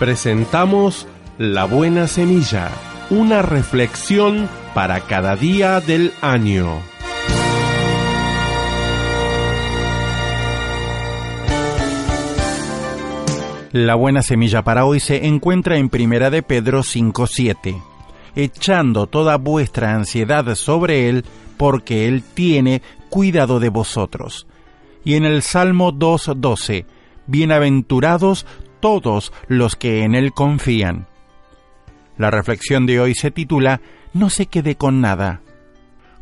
presentamos La Buena Semilla, una reflexión para cada día del año. La buena semilla para hoy se encuentra en Primera de Pedro 5:7, echando toda vuestra ansiedad sobre él, porque él tiene cuidado de vosotros. Y en el Salmo 2:12, bienaventurados todos los que en Él confían. La reflexión de hoy se titula No se quede con nada.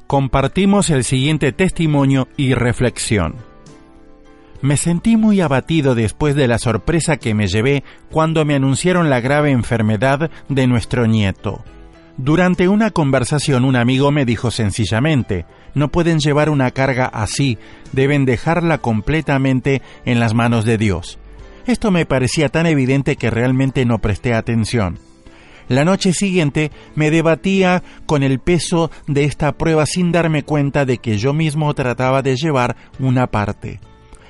Compartimos el siguiente testimonio y reflexión. Me sentí muy abatido después de la sorpresa que me llevé cuando me anunciaron la grave enfermedad de nuestro nieto. Durante una conversación un amigo me dijo sencillamente, no pueden llevar una carga así, deben dejarla completamente en las manos de Dios. Esto me parecía tan evidente que realmente no presté atención. La noche siguiente me debatía con el peso de esta prueba sin darme cuenta de que yo mismo trataba de llevar una parte.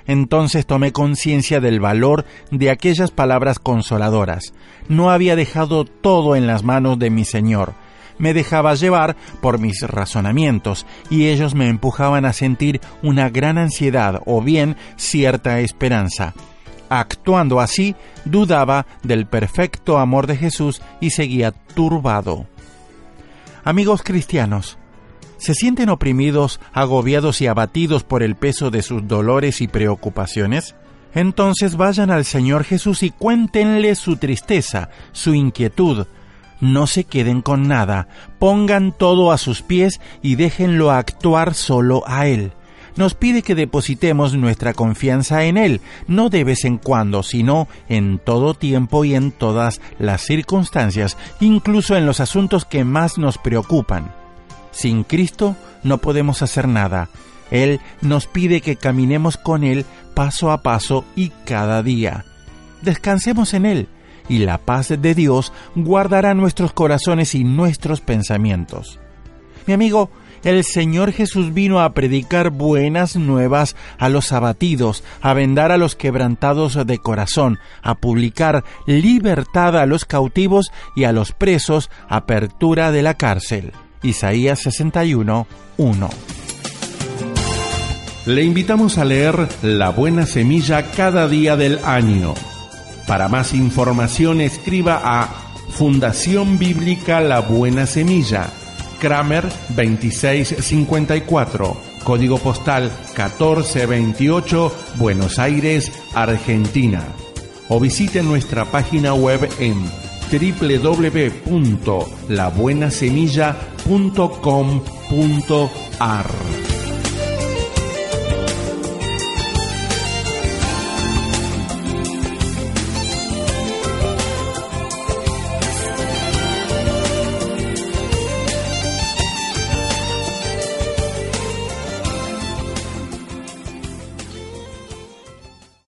Entonces tomé conciencia del valor de aquellas palabras consoladoras. No había dejado todo en las manos de mi Señor. Me dejaba llevar por mis razonamientos y ellos me empujaban a sentir una gran ansiedad o bien cierta esperanza. Actuando así, dudaba del perfecto amor de Jesús y seguía turbado. Amigos cristianos, ¿se sienten oprimidos, agobiados y abatidos por el peso de sus dolores y preocupaciones? Entonces vayan al Señor Jesús y cuéntenle su tristeza, su inquietud. No se queden con nada, pongan todo a sus pies y déjenlo actuar solo a Él nos pide que depositemos nuestra confianza en Él, no de vez en cuando, sino en todo tiempo y en todas las circunstancias, incluso en los asuntos que más nos preocupan. Sin Cristo no podemos hacer nada. Él nos pide que caminemos con Él paso a paso y cada día. Descansemos en Él, y la paz de Dios guardará nuestros corazones y nuestros pensamientos. Mi amigo, el Señor Jesús vino a predicar buenas nuevas a los abatidos, a vendar a los quebrantados de corazón, a publicar libertad a los cautivos y a los presos, apertura de la cárcel. Isaías 61, 1. Le invitamos a leer La Buena Semilla cada día del año. Para más información escriba a Fundación Bíblica La Buena Semilla Kramer 2654, código postal 1428, Buenos Aires, Argentina. O visite nuestra página web en www.labuenasemilla.com.ar.